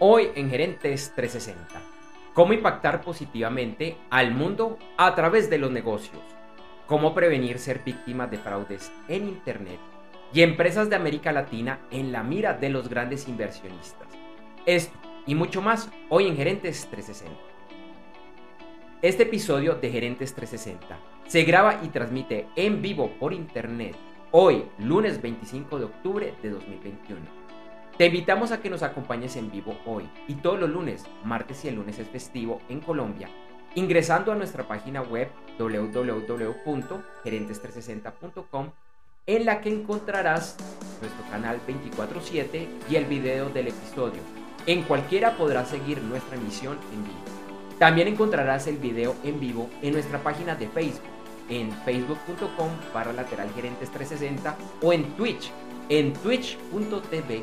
Hoy en Gerentes 360. Cómo impactar positivamente al mundo a través de los negocios. Cómo prevenir ser víctimas de fraudes en Internet y empresas de América Latina en la mira de los grandes inversionistas. Esto y mucho más hoy en Gerentes 360. Este episodio de Gerentes 360 se graba y transmite en vivo por Internet hoy, lunes 25 de octubre de 2021 te invitamos a que nos acompañes en vivo hoy y todos los lunes, martes y el lunes es festivo en Colombia, ingresando a nuestra página web www.gerentes360.com en la que encontrarás nuestro canal 24/7 y el video del episodio. En cualquiera podrás seguir nuestra emisión en vivo. También encontrarás el video en vivo en nuestra página de Facebook, en facebook.com para lateral gerentes 360 o en Twitch, en twitch.tv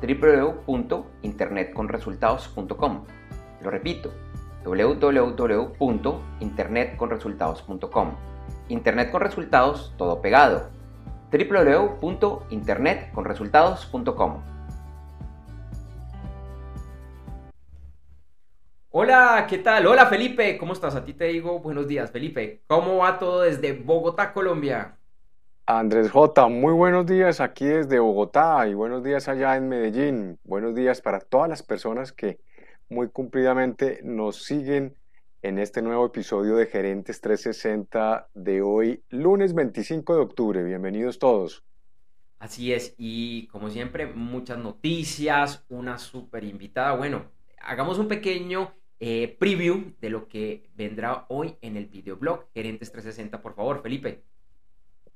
www.internetconresultados.com. Lo repito, www.internetconresultados.com. Internet con resultados, todo pegado. www.internetconresultados.com. Hola, ¿qué tal? Hola Felipe, ¿cómo estás? A ti te digo buenos días, Felipe. ¿Cómo va todo desde Bogotá, Colombia? Andrés J, muy buenos días aquí desde Bogotá y buenos días allá en Medellín. Buenos días para todas las personas que muy cumplidamente nos siguen en este nuevo episodio de Gerentes 360 de hoy, lunes 25 de octubre. Bienvenidos todos. Así es, y como siempre, muchas noticias, una súper invitada. Bueno, hagamos un pequeño eh, preview de lo que vendrá hoy en el videoblog Gerentes 360, por favor, Felipe.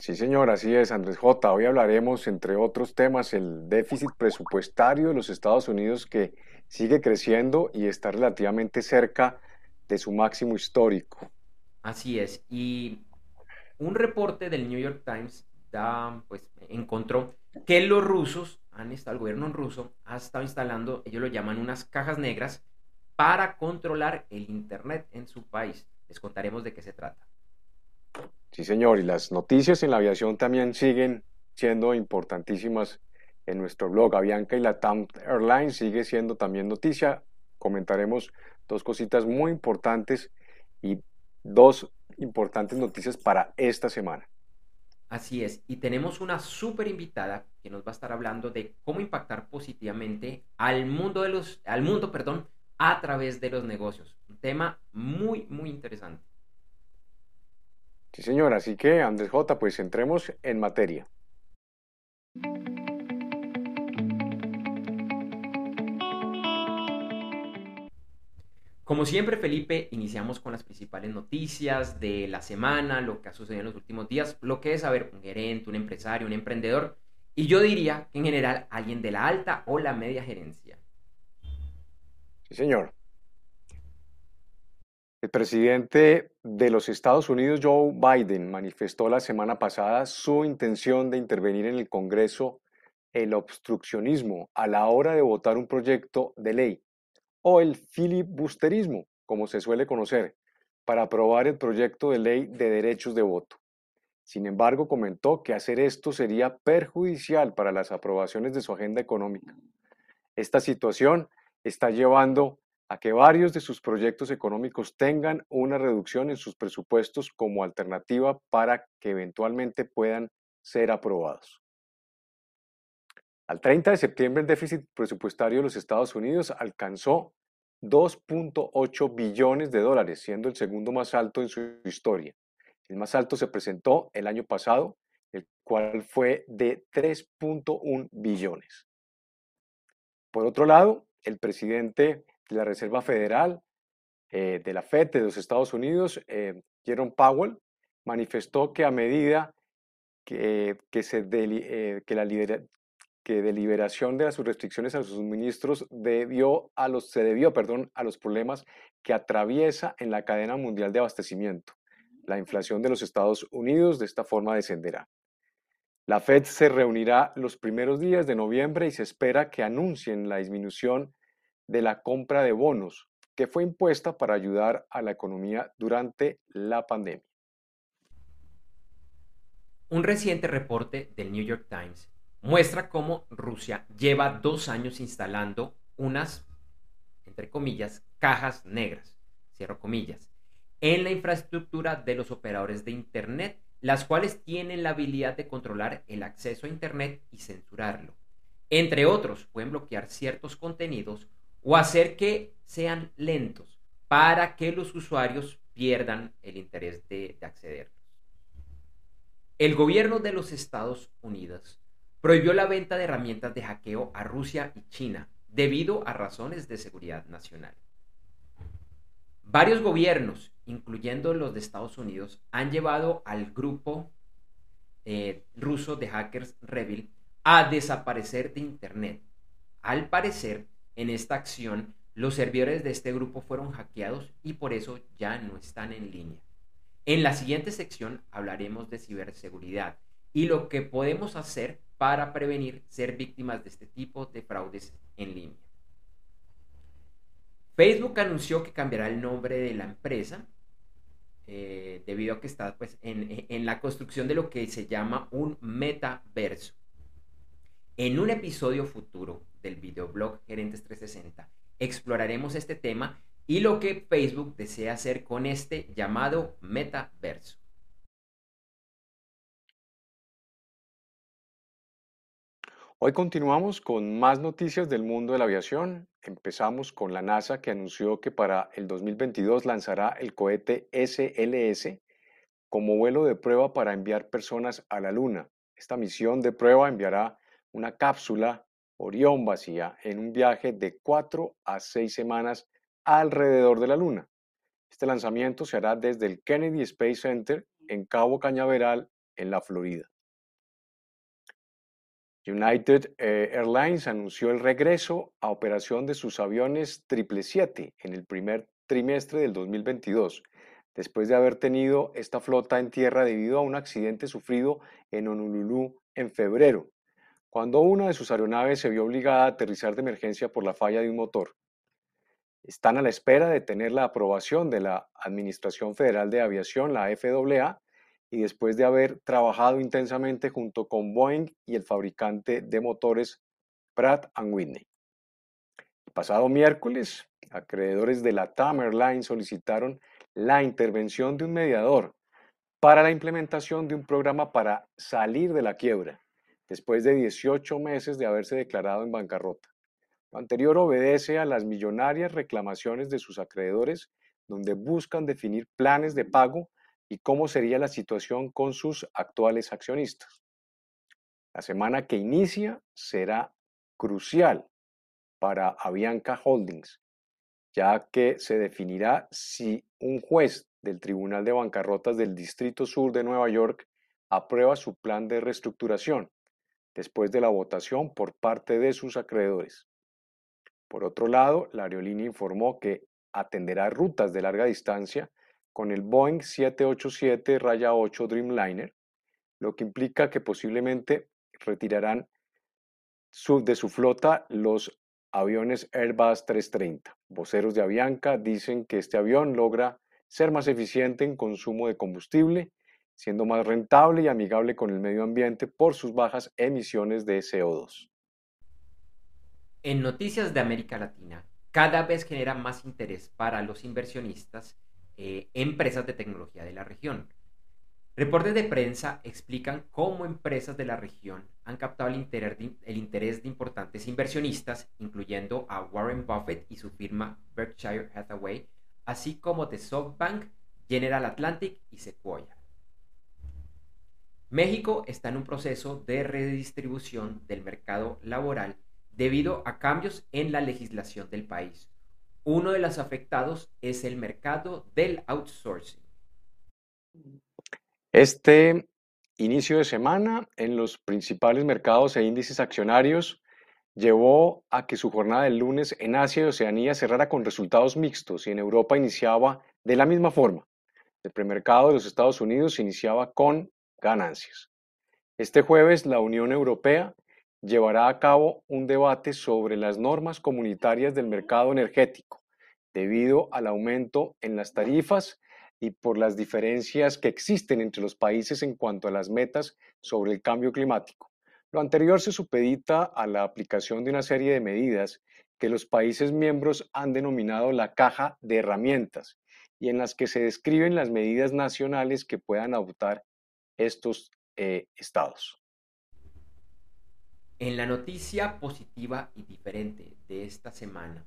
Sí, señor, así es, Andrés J. Hoy hablaremos, entre otros temas, el déficit presupuestario de los Estados Unidos que sigue creciendo y está relativamente cerca de su máximo histórico. Así es, y un reporte del New York Times da, pues, encontró que los rusos, han estado, el gobierno ruso ha estado instalando, ellos lo llaman unas cajas negras, para controlar el Internet en su país. Les contaremos de qué se trata. Sí, señor, y las noticias en la aviación también siguen siendo importantísimas en nuestro blog. Avianca y la TAM Airlines sigue siendo también noticia. Comentaremos dos cositas muy importantes y dos importantes noticias para esta semana. Así es, y tenemos una súper invitada que nos va a estar hablando de cómo impactar positivamente al mundo de los, al mundo, perdón, a través de los negocios. Un tema muy, muy interesante. Sí, señor. Así que, Andrés J., pues entremos en materia. Como siempre, Felipe, iniciamos con las principales noticias de la semana, lo que ha sucedido en los últimos días, lo que es saber un gerente, un empresario, un emprendedor, y yo diría que en general alguien de la alta o la media gerencia. Sí, señor. El presidente de los Estados Unidos, Joe Biden, manifestó la semana pasada su intención de intervenir en el Congreso el obstruccionismo a la hora de votar un proyecto de ley o el filibusterismo, como se suele conocer, para aprobar el proyecto de ley de derechos de voto. Sin embargo, comentó que hacer esto sería perjudicial para las aprobaciones de su agenda económica. Esta situación está llevando a que varios de sus proyectos económicos tengan una reducción en sus presupuestos como alternativa para que eventualmente puedan ser aprobados. Al 30 de septiembre el déficit presupuestario de los Estados Unidos alcanzó 2.8 billones de dólares, siendo el segundo más alto en su historia. El más alto se presentó el año pasado, el cual fue de 3.1 billones. Por otro lado, el presidente la Reserva Federal eh, de la FED de los Estados Unidos, eh, Jerome Powell, manifestó que a medida que, que, se eh, que, la que de liberación de las restricciones a sus suministros debió a los, se debió perdón, a los problemas que atraviesa en la cadena mundial de abastecimiento. La inflación de los Estados Unidos de esta forma descenderá. La Fed se reunirá los primeros días de noviembre y se espera que anuncien la disminución de la compra de bonos que fue impuesta para ayudar a la economía durante la pandemia. Un reciente reporte del New York Times muestra cómo Rusia lleva dos años instalando unas, entre comillas, cajas negras, cierro comillas, en la infraestructura de los operadores de Internet, las cuales tienen la habilidad de controlar el acceso a Internet y censurarlo. Entre otros, pueden bloquear ciertos contenidos o hacer que sean lentos para que los usuarios pierdan el interés de, de accederlos. El gobierno de los Estados Unidos prohibió la venta de herramientas de hackeo a Rusia y China debido a razones de seguridad nacional. Varios gobiernos, incluyendo los de Estados Unidos, han llevado al grupo eh, ruso de hackers Revil a desaparecer de Internet. Al parecer, en esta acción, los servidores de este grupo fueron hackeados y por eso ya no están en línea. En la siguiente sección hablaremos de ciberseguridad y lo que podemos hacer para prevenir ser víctimas de este tipo de fraudes en línea. Facebook anunció que cambiará el nombre de la empresa eh, debido a que está pues, en, en la construcción de lo que se llama un metaverso. En un episodio futuro del videoblog Gerentes 360 exploraremos este tema y lo que Facebook desea hacer con este llamado metaverso. Hoy continuamos con más noticias del mundo de la aviación. Empezamos con la NASA que anunció que para el 2022 lanzará el cohete SLS como vuelo de prueba para enviar personas a la Luna. Esta misión de prueba enviará una cápsula Orión vacía en un viaje de 4 a 6 semanas alrededor de la Luna. Este lanzamiento se hará desde el Kennedy Space Center en Cabo Cañaveral, en la Florida. United eh, Airlines anunció el regreso a operación de sus aviones 777 en el primer trimestre del 2022, después de haber tenido esta flota en tierra debido a un accidente sufrido en Honolulu en febrero, cuando una de sus aeronaves se vio obligada a aterrizar de emergencia por la falla de un motor. Están a la espera de tener la aprobación de la Administración Federal de Aviación, la FAA, y después de haber trabajado intensamente junto con Boeing y el fabricante de motores Pratt Whitney. El pasado miércoles, acreedores de la TAM Airlines solicitaron la intervención de un mediador para la implementación de un programa para salir de la quiebra, después de 18 meses de haberse declarado en bancarrota. Lo anterior obedece a las millonarias reclamaciones de sus acreedores, donde buscan definir planes de pago y cómo sería la situación con sus actuales accionistas. La semana que inicia será crucial para Avianca Holdings, ya que se definirá si un juez del Tribunal de Bancarrotas del Distrito Sur de Nueva York aprueba su plan de reestructuración después de la votación por parte de sus acreedores. Por otro lado, la aerolínea informó que atenderá rutas de larga distancia con el Boeing 787-8 Dreamliner, lo que implica que posiblemente retirarán de su flota los aviones Airbus 330. Voceros de Avianca dicen que este avión logra ser más eficiente en consumo de combustible, siendo más rentable y amigable con el medio ambiente por sus bajas emisiones de CO2. En noticias de América Latina, cada vez genera más interés para los inversionistas eh, empresas de tecnología de la región. Reportes de prensa explican cómo empresas de la región han captado el interés, de, el interés de importantes inversionistas, incluyendo a Warren Buffett y su firma Berkshire Hathaway, así como de SoftBank, General Atlantic y Sequoia. México está en un proceso de redistribución del mercado laboral debido a cambios en la legislación del país, uno de los afectados es el mercado del outsourcing. Este inicio de semana en los principales mercados e índices accionarios llevó a que su jornada del lunes en Asia y Oceanía cerrara con resultados mixtos y en Europa iniciaba de la misma forma. El premercado de los Estados Unidos iniciaba con ganancias. Este jueves la Unión Europea llevará a cabo un debate sobre las normas comunitarias del mercado energético debido al aumento en las tarifas y por las diferencias que existen entre los países en cuanto a las metas sobre el cambio climático. Lo anterior se supedita a la aplicación de una serie de medidas que los países miembros han denominado la caja de herramientas y en las que se describen las medidas nacionales que puedan adoptar estos eh, estados. En la noticia positiva y diferente de esta semana,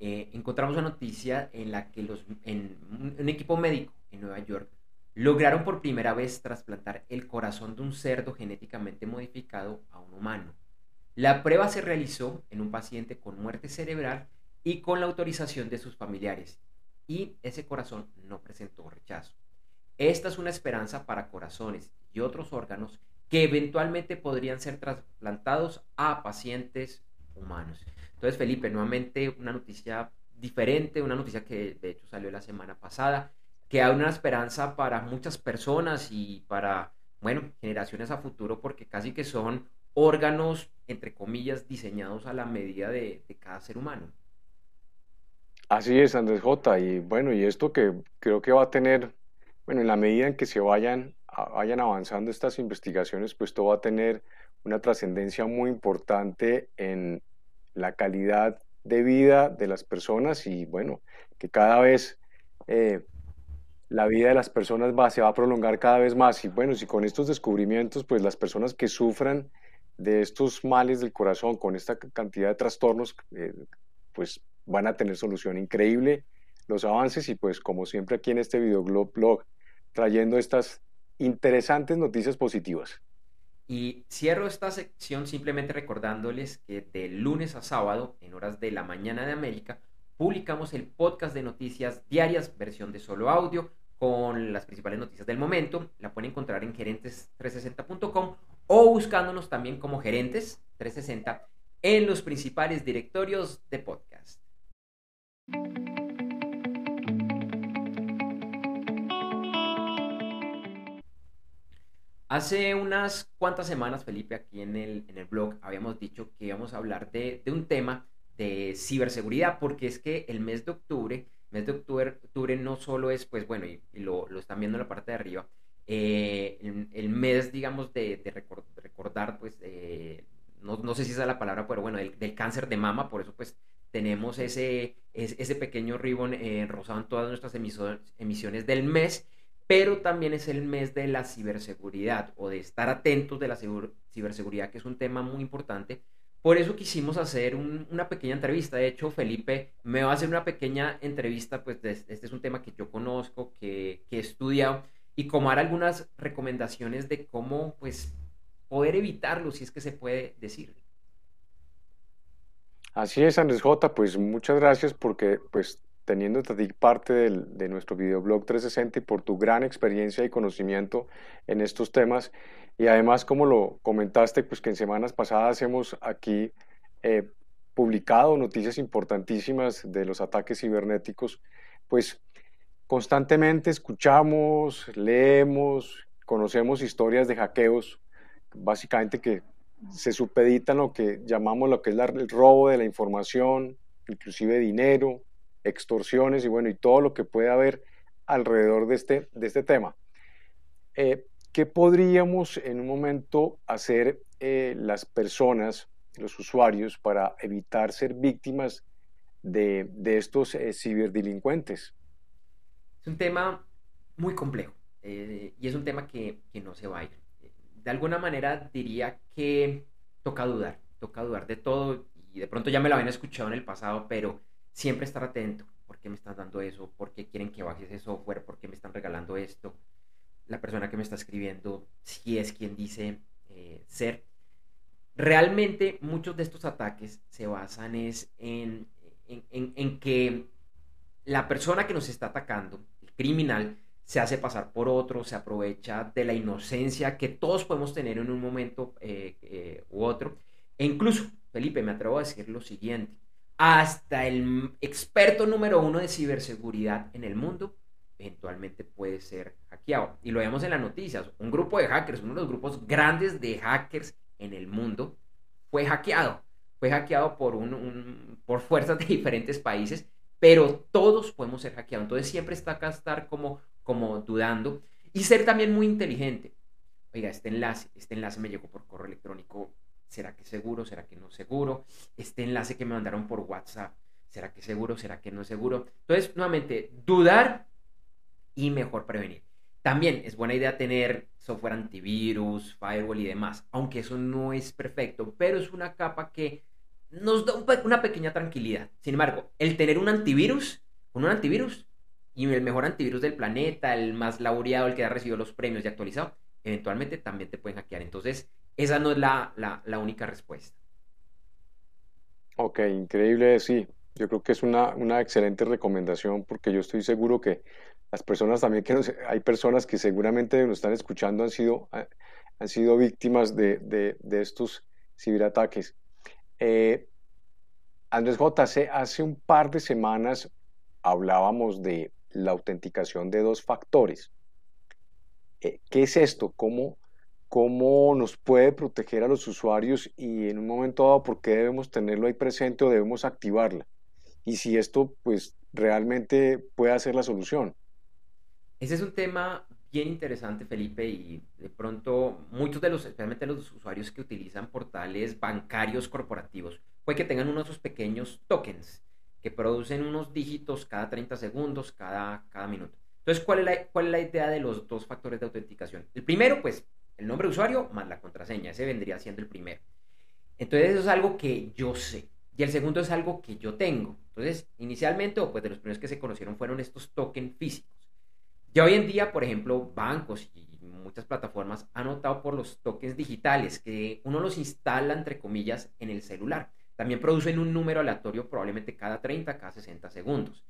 eh, encontramos una noticia en la que los, en un equipo médico en Nueva York lograron por primera vez trasplantar el corazón de un cerdo genéticamente modificado a un humano. La prueba se realizó en un paciente con muerte cerebral y con la autorización de sus familiares, y ese corazón no presentó rechazo. Esta es una esperanza para corazones y otros órganos que eventualmente podrían ser trasplantados a pacientes humanos. Entonces, Felipe, nuevamente una noticia diferente, una noticia que de hecho salió la semana pasada que hay una esperanza para muchas personas y para, bueno, generaciones a futuro, porque casi que son órganos, entre comillas, diseñados a la medida de, cada ser humano. Así es, Andrés J. Y bueno, y esto que creo que va a tener, bueno, en la medida en que se vayan, vayan avanzando estas investigaciones, pues esto va a tener una trascendencia muy importante en la calidad de vida de las personas y bueno, que cada vez eh, la vida de las personas va, se va a prolongar cada vez más. Y bueno, si con estos descubrimientos, pues las personas que sufran de estos males del corazón, con esta cantidad de trastornos, eh, pues van a tener solución increíble los avances y pues como siempre aquí en este videoblog trayendo estas interesantes noticias positivas. Y cierro esta sección simplemente recordándoles que de lunes a sábado, en horas de la mañana de América, publicamos el podcast de noticias diarias, versión de solo audio, con las principales noticias del momento. La pueden encontrar en gerentes360.com o buscándonos también como gerentes 360 en los principales directorios de podcast. Hace unas cuantas semanas, Felipe, aquí en el, en el blog habíamos dicho que íbamos a hablar de, de un tema de ciberseguridad, porque es que el mes de octubre mes de octubre, no solo es, pues bueno, y, lo, están viendo en la parte de arriba, eh, el, mes, digamos, de, recordar, pues, eh, no, sé si esa es la palabra, pero bueno, del, cáncer de mama, por eso pues tenemos ese, ese, pequeño ribbon eh, rosado en todas nuestras emisiones del mes, pero también es el mes de la ciberseguridad o de estar atentos de la ciberseguridad, que es un tema muy importante por eso quisimos hacer una pequeña entrevista. De hecho, Felipe me va a hacer una pequeña entrevista, pues este es un tema que yo conozco, que, he estudiado, y como dar algunas recomendaciones de cómo pues, poder evitarlo, si es que se puede decir. Así es, Andrés J. Pues muchas gracias porque pues teniendo parte de nuestro videoblog 360 y por tu gran experiencia y conocimiento en estos temas. Y además, como lo comentaste, pues que en semanas pasadas hemos aquí eh, publicado noticias importantísimas de los ataques cibernéticos, pues constantemente escuchamos, leemos, conocemos historias de hackeos, básicamente que se supeditan lo que llamamos lo que es el robo de la información, inclusive dinero, extorsiones y bueno, y todo lo que puede haber alrededor de este, de este tema. Eh, ¿Qué podríamos en un momento hacer eh, las personas, los usuarios, para evitar ser víctimas de, estos eh, ciberdelincuentes? Es un tema muy complejo eh, y es un tema que, no se va a ir. De alguna manera diría que toca dudar, toca dudar de todo y de pronto ya me lo habían escuchado en el pasado, pero siempre estar atento. ¿Por qué me están dando eso? ¿Por qué quieren que baje ese software? ¿Por qué me están regalando esto? la persona que me está escribiendo si es quien dice eh, ser. Realmente muchos de estos ataques se basan es en, en, que la persona que nos está atacando, el criminal, se hace pasar por otro, se aprovecha de la inocencia que todos podemos tener en un momento eh, eh, u otro. E incluso, Felipe, me atrevo a decir lo siguiente, hasta el experto número uno de ciberseguridad en el mundo eventualmente puede ser hackeado. Y lo vemos en las noticias. Un grupo de hackers, uno de los grupos grandes de hackers en el mundo, fue hackeado. Fue hackeado por, un, por fuerzas de diferentes países, pero todos podemos ser hackeados. Entonces siempre está acá estar como como dudando y ser también muy inteligente. Oiga, este enlace, este enlace me llegó por correo electrónico, ¿será que seguro? ¿Será que no seguro? Este enlace que me mandaron por WhatsApp, ¿será que seguro? ¿Será que no seguro? Entonces, nuevamente, dudar y mejor prevenir. También es buena idea tener software antivirus, firewall y demás, aunque eso no es perfecto, pero es una capa que nos da una pequeña tranquilidad. Sin embargo, el tener un antivirus, con un antivirus, y el mejor antivirus del planeta, el más laureado, el que ha recibido los premios y actualizado, eventualmente también te pueden hackear. Entonces, esa no es la, la, única respuesta. Ok, increíble, sí. Yo creo que es una, una, excelente recomendación porque yo estoy seguro que las personas también que hay personas que seguramente nos están escuchando han sido, han sido víctimas de, de, de estos ciberataques. Eh, Andrés J, hace, hace un par de semanas hablábamos de la autenticación de dos factores. Eh, ¿Qué es esto? ¿Cómo, ¿Cómo nos puede proteger a los usuarios y en un momento dado por qué debemos tenerlo ahí presente o debemos activarla? Y si esto pues realmente puede ser la solución. Ese es un tema bien interesante, Felipe, y de pronto muchos de los, especialmente los usuarios que utilizan portales bancarios corporativos, puede que tengan uno de esos pequeños tokens que producen unos dígitos cada 30 segundos, cada, cada minuto. Entonces, ¿cuál es, la, ¿cuál es la idea de los dos factores de autenticación? El primero, pues, el nombre de usuario más la contraseña. Ese vendría siendo el primero. Entonces, eso es algo que yo sé. Y el segundo es algo que yo tengo. Entonces, inicialmente, o pues de los primeros que se conocieron fueron estos tokens físicos. Ya hoy en día, por ejemplo, bancos y muchas plataformas han optado por los tokens digitales, que uno los instala, entre comillas, en el celular. También producen un número aleatorio probablemente cada 30, cada 60 segundos.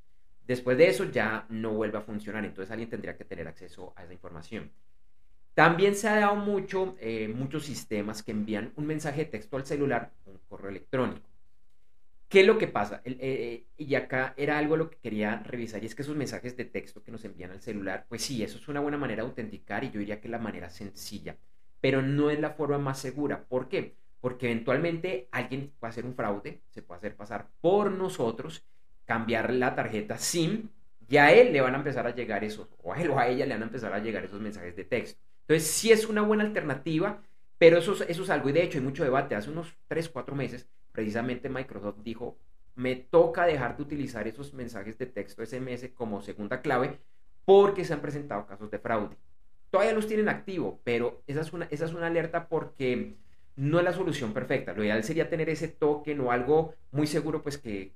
Después de eso ya no vuelve a funcionar, entonces alguien tendría que tener acceso a esa información. También se ha dado mucho, eh, muchos sistemas que envían un mensaje de texto al celular, un correo electrónico. ¿Qué es lo que pasa? Eh, eh, y acá era algo lo que quería revisar, y es que esos mensajes de texto que nos envían al celular, pues sí, eso es una buena manera de autenticar y yo diría que es la manera sencilla, pero no es la forma más segura. ¿Por qué? porque eventualmente alguien puede hacer un fraude, se puede hacer pasar por nosotros, cambiar la tarjeta SIM y a él le van a empezar a llegar esos, o a él o a ella le van a empezar a llegar esos mensajes de texto. Entonces sí es una buena alternativa, pero eso, eso es algo, y de hecho hay mucho debate. Hace unos 3, 4 meses, precisamente Microsoft dijo, me toca dejar de utilizar esos mensajes de texto SMS como segunda clave porque se han presentado casos de fraude. Todavía los tienen activo, pero esa es una, esa es una alerta porque no es la solución perfecta. Lo ideal sería tener ese token o algo muy seguro pues que,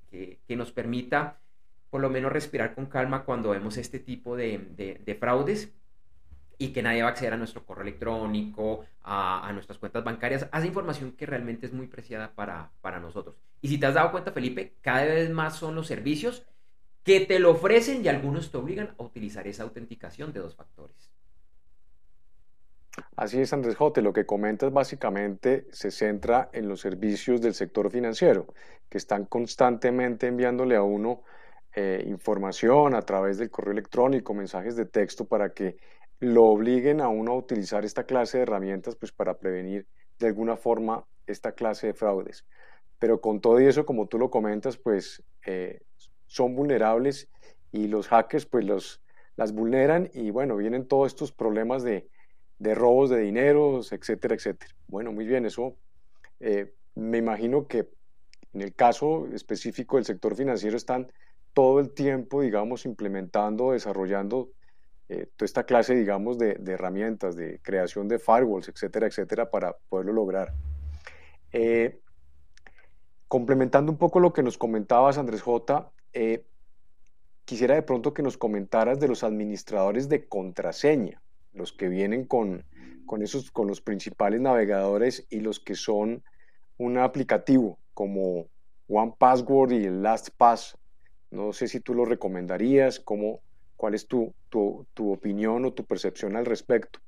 nos permita por lo menos respirar con calma cuando vemos este tipo de, fraudes y que nadie va a acceder a nuestro correo electrónico, a, nuestras cuentas bancarias, a esa información que realmente es muy preciada para, para nosotros. Y si te has dado cuenta, Felipe, cada vez más son los servicios que te lo ofrecen y algunos te obligan a utilizar esa autenticación de dos factores. Así es, Andrés Jote, lo que comentas básicamente se centra en los servicios del sector financiero, que están constantemente enviándole a uno eh, información a través del correo electrónico, mensajes de texto, para que lo obliguen a uno a utilizar esta clase de herramientas pues, para prevenir de alguna forma esta clase de fraudes. Pero con todo y eso, como tú lo comentas, pues eh, son vulnerables y los hackers pues los, las vulneran y bueno, vienen todos estos problemas de de robos de dineros, etcétera, etcétera. Bueno, muy bien, eso eh, me imagino que en el caso específico del sector financiero están todo el tiempo, digamos, implementando, desarrollando eh, toda esta clase, digamos, de, herramientas, de creación de firewalls, etcétera, etcétera, para poderlo lograr. Eh, complementando un poco lo que nos comentabas, Andrés J., quisiera de pronto que nos comentaras de los administradores de contraseña los que vienen con, esos, con los principales navegadores y los que son un aplicativo como One Password y el LastPass. No sé si tú lo recomendarías, cómo, ¿Cuál es tu, tu, tu opinión o tu percepción al respecto?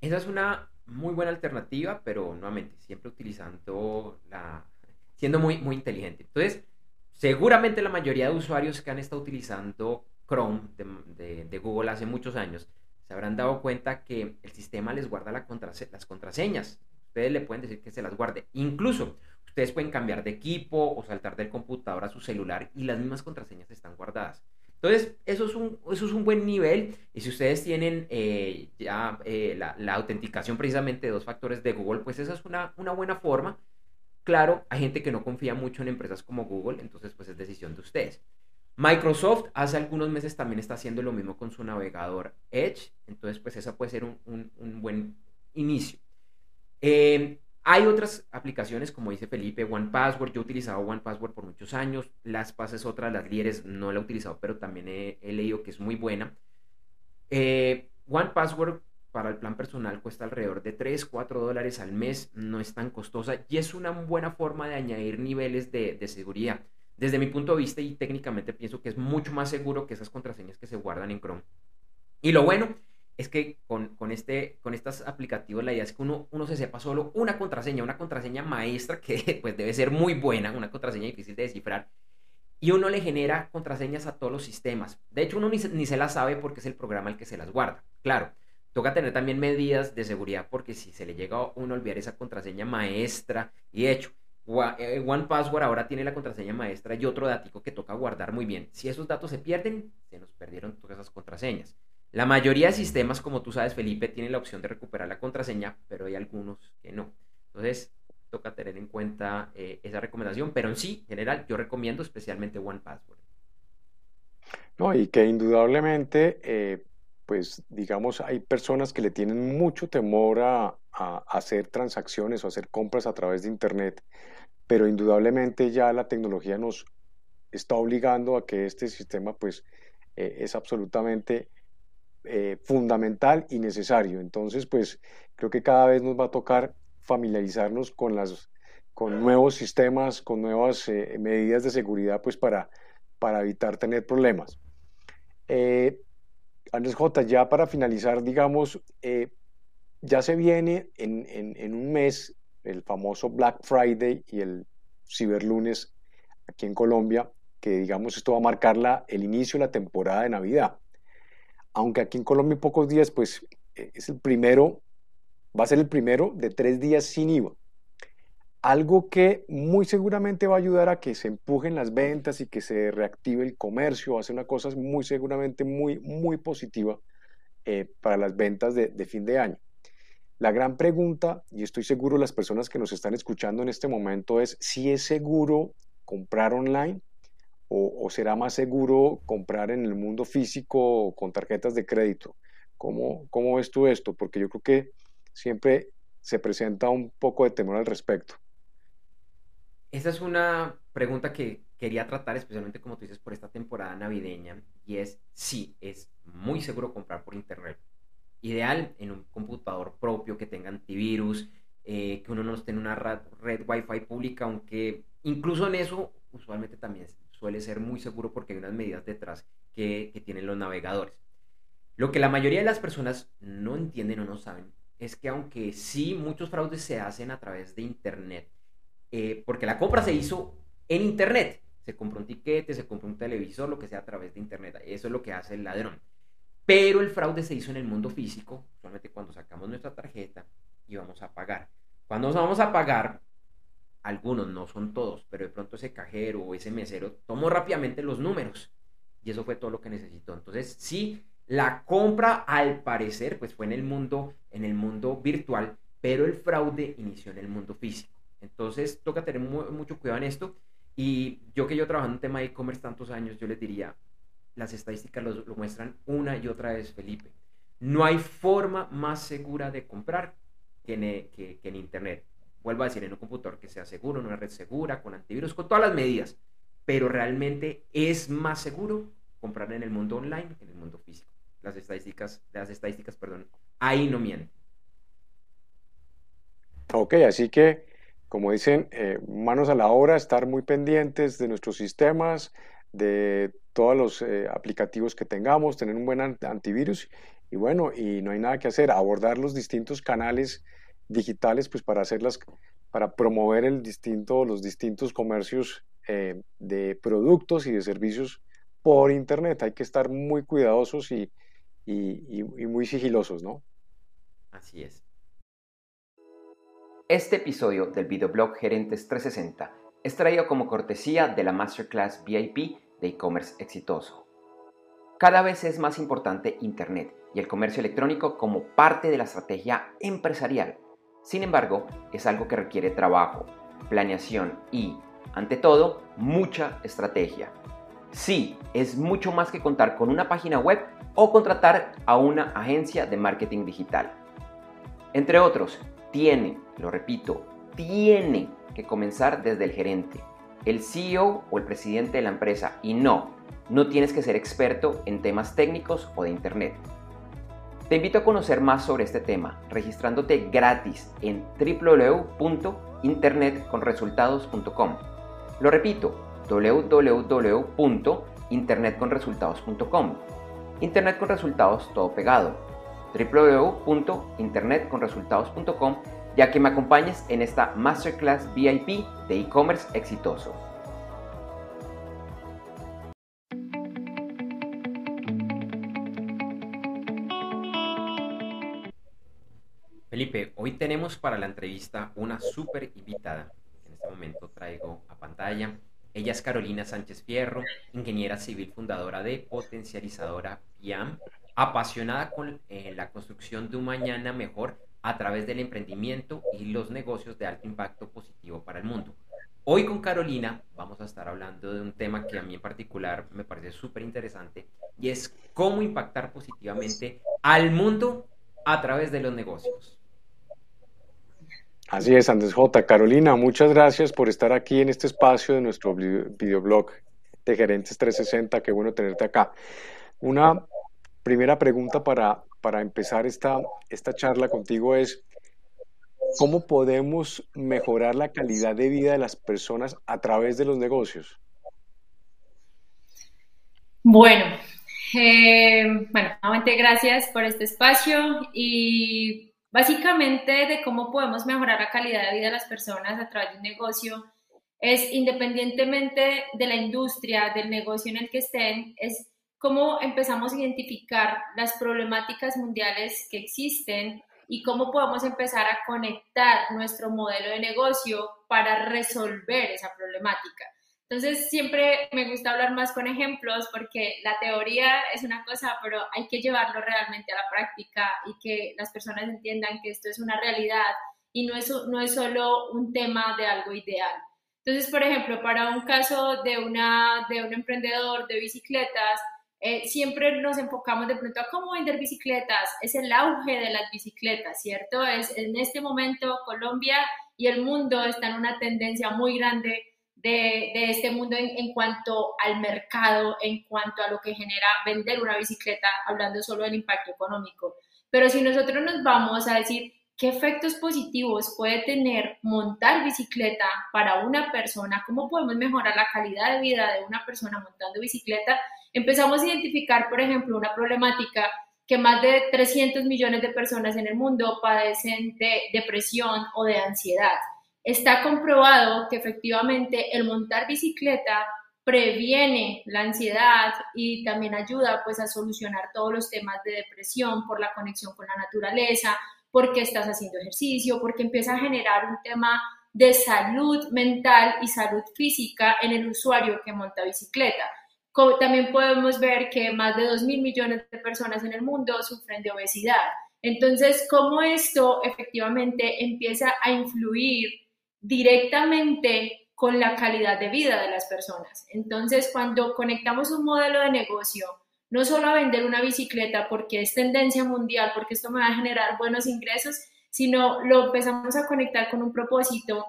Esa es una muy buena alternativa, pero nuevamente, siempre utilizando la... siendo muy, muy inteligente. Entonces, seguramente la mayoría de usuarios que han estado utilizando Chrome de, de, Google hace muchos años se habrán dado cuenta que el sistema les guarda la las contraseñas. Ustedes le pueden decir que se las guarde. Incluso ustedes pueden cambiar de equipo o saltar del computador a su celular y las mismas contraseñas están guardadas. Entonces, eso es un, eso es un buen nivel. Y si ustedes tienen eh, ya eh, la, autenticación precisamente de dos factores de Google, pues esa es una, una buena forma. Claro, hay gente que no confía mucho en empresas como Google, entonces pues es decisión de ustedes. Microsoft hace algunos meses también está haciendo lo mismo con su navegador Edge, entonces pues esa puede ser un, un, un buen inicio. Eh, hay otras aplicaciones, como dice Felipe, One Password. Yo he utilizado One Password por muchos años. Las es otra, las líderes no la he utilizado, pero también he, leído que es muy buena. Eh, One Password para el plan personal cuesta alrededor de 3, 4 dólares al mes. No es tan costosa y es una buena forma de añadir niveles de, de seguridad. Desde mi punto de vista y técnicamente pienso que es mucho más seguro que esas contraseñas que se guardan en Chrome. Y lo bueno es que con, con, este, con estos aplicativos la idea es que uno, uno se sepa solo una contraseña, una contraseña maestra que pues debe ser muy buena, una contraseña difícil de descifrar. Y uno le genera contraseñas a todos los sistemas. De hecho, uno ni ni se las sabe porque es el programa el que se las guarda. Claro, toca tener también medidas de seguridad porque si se le llega a uno olvidar esa contraseña maestra, y de hecho, eh, One Password ahora tiene la contraseña maestra y otro datico que toca guardar muy bien. Si esos datos se pierden, se nos perdieron todas esas contraseñas. La mayoría de sistemas, como tú sabes, Felipe, tienen la opción de recuperar la contraseña, pero hay algunos que no. Entonces, toca tener en cuenta eh, esa recomendación, pero en sí, en general, yo recomiendo especialmente One Password. No, y que indudablemente, eh, pues digamos, hay personas que le tienen mucho temor a, hacer transacciones o hacer compras a través de Internet, pero indudablemente ya la tecnología nos está obligando a que este sistema, pues, eh, es absolutamente eh, fundamental y necesario. Entonces, pues creo que cada vez nos va a tocar familiarizarnos con, las, con nuevos sistemas, con nuevas eh, medidas de seguridad, pues para, para evitar tener problemas. Eh, Andrés J, ya para finalizar, digamos, eh, ya se viene en, en, en, un mes el famoso Black Friday y el Ciberlunes aquí en Colombia, que digamos esto va a marcar la, el inicio de la temporada de Navidad aunque aquí en Colombia pocos días, pues eh, es el primero, va a ser el primero de tres días sin IVA. Algo que muy seguramente va a ayudar a que se empujen las ventas y que se reactive el comercio, va a ser una cosa muy seguramente muy, muy positiva eh, para las ventas de fin de año. La gran pregunta, y estoy seguro las personas que nos están escuchando en este momento, es si es seguro comprar online o, será más seguro comprar en el mundo físico con tarjetas de crédito? ¿Cómo, ¿Cómo ves tú esto? Porque yo creo que siempre se presenta un poco de temor al respecto. Esa es una pregunta que quería tratar especialmente como tú dices por esta temporada navideña y es si es muy seguro comprar por internet. Ideal en un computador propio que tenga antivirus, eh, que uno no esté en una red, red Wi-Fi pública, aunque incluso en eso usualmente también suele ser muy seguro porque hay unas medidas detrás que, tienen los navegadores. Lo que la mayoría de las personas no entienden o no saben es que aunque sí muchos fraudes se hacen a través de Internet, eh, porque la compra se hizo en Internet, se compró un tiquete, se compró un televisor, lo que sea a través de Internet, eso es lo que hace el ladrón. Pero el fraude se hizo en el mundo físico, solamente cuando sacamos nuestra tarjeta y vamos a pagar. Cuando nos vamos a pagar, algunos, no son todos, pero de pronto ese cajero o ese mesero tomó rápidamente los números y eso fue todo lo que necesitó. Entonces, sí, la compra al parecer pues fue en el mundo en el mundo virtual, pero el fraude inició en el mundo físico. Entonces, toca tener mucho cuidado en esto y yo que yo trabajo en tema de e-commerce tantos años, yo les diría, las estadísticas lo, muestran una y otra vez, Felipe. No hay forma más segura de comprar que en Internet vuelvo a decir, en un computador que sea seguro, en una red segura, con antivirus, con todas las medidas. Pero realmente es más seguro comprar en el mundo online que en el mundo físico. Las estadísticas, las estadísticas, perdón, ahí no mienten. Ok, así que, como dicen, eh, manos a la obra, estar muy pendientes de nuestros sistemas, de todos los eh, aplicativos que tengamos, tener un buen antivirus y bueno, y no hay nada que hacer, abordar los distintos canales digitales pues para hacerlas, para promover el distinto, los distintos comercios eh, de productos y de servicios por internet. Hay que estar muy cuidadosos y, y, y muy sigilosos, ¿no? Así es. Este episodio del videoblog Gerentes 360 es traído como cortesía de la Masterclass VIP de e-commerce exitoso. Cada vez es más importante Internet y el comercio electrónico como parte de la estrategia empresarial. Sin embargo, es algo que requiere trabajo, planeación y, ante todo, mucha estrategia. Sí, es mucho más que contar con una página web o contratar a una agencia de marketing digital. Entre otros, tiene, lo repito, tiene que comenzar desde el gerente, el CEO o el presidente de la empresa y no, no tienes que ser experto en temas técnicos o de Internet. Te invito a conocer más sobre este tema registrándote gratis en www.internetconresultados.com. Lo repito, www.internetconresultados.com. Internet con resultados todo pegado www.internetconresultados.com ya que me acompañes en esta Masterclass VIP de e-commerce exitoso. Hoy tenemos para la entrevista una súper invitada. En este momento traigo a pantalla. Ella es Carolina Sánchez Fierro, ingeniera civil fundadora de Potencializadora PIAM, apasionada con eh, la construcción de un mañana mejor a través del emprendimiento y los negocios de alto impacto positivo para el mundo. Hoy con Carolina vamos a estar hablando de un tema que a mí en particular me parece súper interesante y es cómo impactar positivamente al mundo a través de los negocios. Así es, Andrés J. Carolina, muchas gracias por estar aquí en este espacio de nuestro videoblog de Gerentes 360. Qué bueno tenerte acá. Una primera pregunta para, para empezar esta, esta charla contigo es, ¿cómo podemos mejorar la calidad de vida de las personas a través de los negocios? Bueno, eh, bueno, nuevamente gracias por este espacio y básicamente de cómo podemos mejorar la calidad de vida de las personas a través de un negocio es independientemente de la industria, del negocio en el que estén, es cómo empezamos a identificar las problemáticas mundiales que existen y cómo podemos empezar a conectar nuestro modelo de negocio para resolver esa problemática. Entonces, siempre me gusta hablar más con ejemplos porque la teoría es una cosa, pero hay que llevarlo realmente a la práctica y que las personas entiendan que esto es una realidad y no es, no es solo un tema de algo ideal. Entonces, por ejemplo, para un caso de, una, de un emprendedor de bicicletas, eh, siempre nos enfocamos de pronto a cómo vender bicicletas, es el auge de las bicicletas, ¿cierto? Es en este momento Colombia y el mundo están en una tendencia muy grande de, este mundo en, en, cuanto al mercado, en cuanto a lo que genera vender una bicicleta, hablando solo del impacto económico. Pero si nosotros nos vamos a decir qué efectos positivos puede tener montar bicicleta para una persona, cómo podemos mejorar la calidad de vida de una persona montando bicicleta, empezamos a identificar, por ejemplo, una problemática que más de 300 millones de personas en el mundo padecen de depresión o de ansiedad. Está comprobado que efectivamente el montar bicicleta previene la ansiedad y también ayuda pues a solucionar todos los temas de depresión por la conexión con la naturaleza, porque estás haciendo ejercicio, porque empieza a generar un tema de salud mental y salud física en el usuario que monta bicicleta. También podemos ver que más de 2 mil millones de personas en el mundo sufren de obesidad. Entonces, ¿cómo esto efectivamente empieza a influir directamente con la calidad de vida de las personas? Entonces, cuando conectamos un modelo de negocio, no solo a vender una bicicleta porque es tendencia mundial, porque esto me va a generar buenos ingresos, sino lo empezamos a conectar con un propósito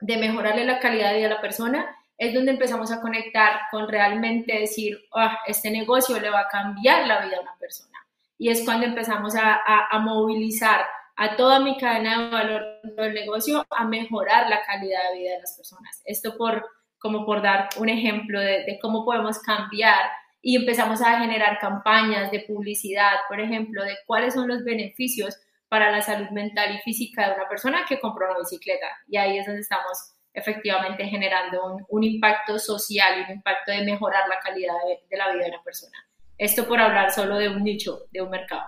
de mejorarle la calidad de vida a la persona es donde empezamos a conectar con realmente decir, ah, este negocio le va a cambiar la vida a una persona. Y es cuando empezamos a, movilizar a toda mi cadena de valor del negocio a mejorar la calidad de vida de las personas. Esto por como por dar un ejemplo de, cómo podemos cambiar y empezamos a generar campañas de publicidad, por ejemplo, de cuáles son los beneficios para la salud mental y física de una persona que compró una bicicleta. Y ahí es donde estamos efectivamente generando un, impacto social y un impacto de mejorar la calidad de, la vida de una persona. Esto por hablar solo de un nicho, de un mercado.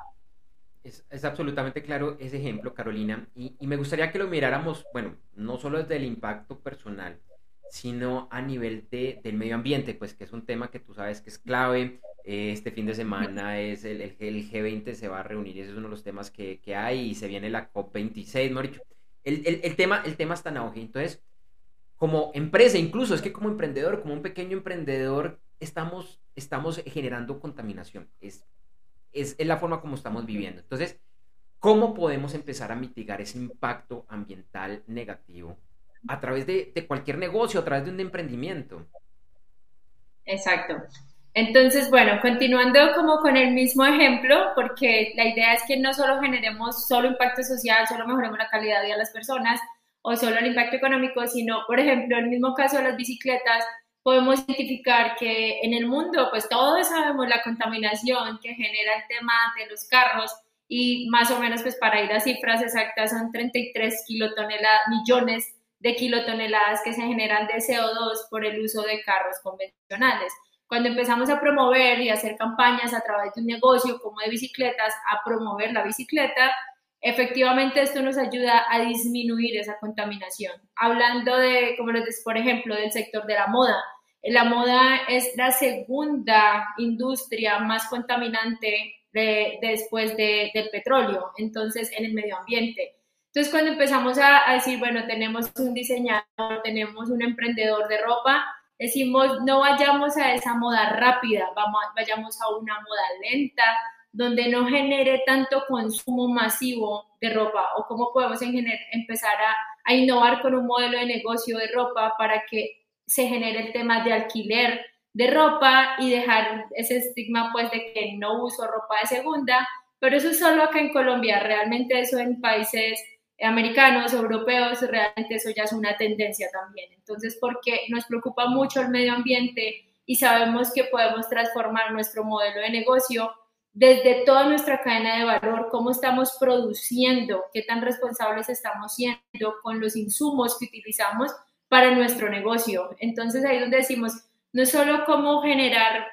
Es, absolutamente claro ese ejemplo, Carolina, y, y, me gustaría que lo miráramos, bueno, no solo desde el impacto personal, sino a nivel de, del medio ambiente, pues que es un tema que tú sabes que es clave. Eh, este fin de semana es el, el, G20 se va a reunir, ese es uno de los temas que, que hay y se viene la COP26, ¿no? El, el, el, tema, el tema está en auge. Entonces, como empresa, incluso es que como emprendedor, como un pequeño emprendedor, estamos, estamos generando contaminación. Es, es, es la forma como estamos viviendo. Entonces, ¿cómo podemos empezar a mitigar ese impacto ambiental negativo a través de, cualquier negocio, a través de un emprendimiento. Exacto. Entonces, bueno, continuando como con el mismo ejemplo, porque la idea es que no solo generemos solo impacto social, solo mejoremos la calidad de vida de las personas o solo el impacto económico, sino, por ejemplo, el mismo caso de las bicicletas, podemos identificar que en el mundo, pues todos sabemos la contaminación que genera el tema de los carros y más o menos, pues para ir a cifras exactas, son 33 kilotoneladas, millones de kilotoneladas que se generan de CO2 por el uso de carros convencionales. Cuando empezamos a promover y hacer campañas a través de un negocio como de bicicletas, a promover la bicicleta, efectivamente esto nos ayuda a disminuir esa contaminación. Hablando de, como les por ejemplo, del sector de la moda. La moda es la segunda industria más contaminante después del petróleo, entonces en el medio ambiente. Entonces, cuando empezamos a, decir, bueno, tenemos un diseñador, tenemos un emprendedor de ropa, decimos, no vayamos a esa moda rápida, vamos, vayamos a una moda lenta, donde no genere tanto consumo masivo de ropa, o cómo podemos empezar a innovar con un modelo de negocio de ropa para que se genere el tema de alquiler de ropa y dejar ese estigma pues de que no uso ropa de segunda, pero eso es solo acá en Colombia, realmente eso en países americanos, europeos, realmente eso ya es una tendencia también. Entonces, porque nos preocupa mucho el medio ambiente y sabemos que podemos transformar nuestro modelo de negocio desde toda nuestra cadena de valor, cómo estamos produciendo, qué tan responsables estamos siendo con los insumos que utilizamos para nuestro negocio. Entonces ahí es donde decimos, no solo cómo generar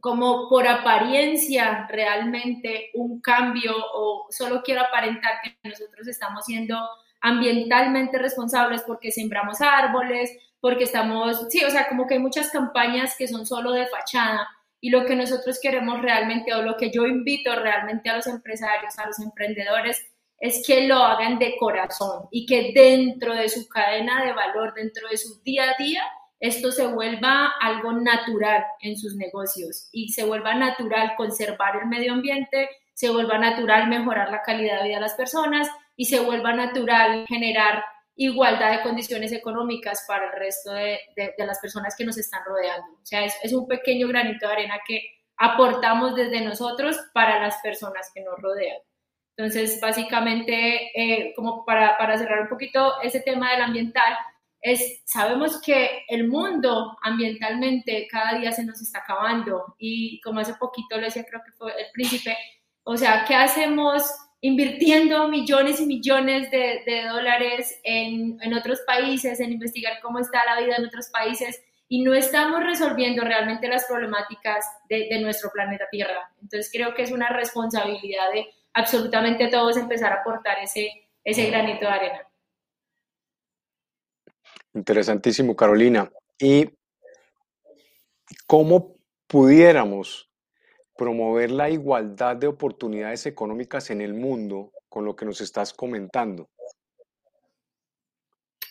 como por apariencia realmente un cambio o solo quiero aparentar que nosotros estamos siendo ambientalmente responsables porque sembramos árboles, porque estamos, sí, o sea, como que hay muchas campañas que son solo de fachada y lo que nosotros queremos realmente o lo que yo invito realmente a los empresarios, a los emprendedores, es que lo hagan de corazón y que dentro de su cadena de valor, dentro de su día a día, esto se vuelva algo natural en sus negocios y se vuelva natural conservar el medio ambiente, se vuelva natural mejorar la calidad de vida de las personas y se vuelva natural generar igualdad de condiciones económicas para el resto de, las personas que nos están rodeando. O sea, es, un pequeño granito de arena que aportamos desde nosotros para las personas que nos rodean. Entonces, básicamente, eh, como para, para cerrar un poquito ese tema del ambiental, es, sabemos que el mundo ambientalmente cada día se nos está acabando y como hace poquito lo decía, creo que fue el príncipe, o sea, ¿qué hacemos invirtiendo millones y millones de, de dólares en, en, otros países, en investigar cómo está la vida en otros países y no estamos resolviendo realmente las problemáticas de, de nuestro planeta Tierra? Entonces creo que es una responsabilidad de absolutamente todos empezar a aportar ese, ese granito de arena. Interesantísimo, Carolina. ¿Y cómo pudiéramos promover la igualdad de oportunidades económicas en el mundo con lo que nos estás comentando?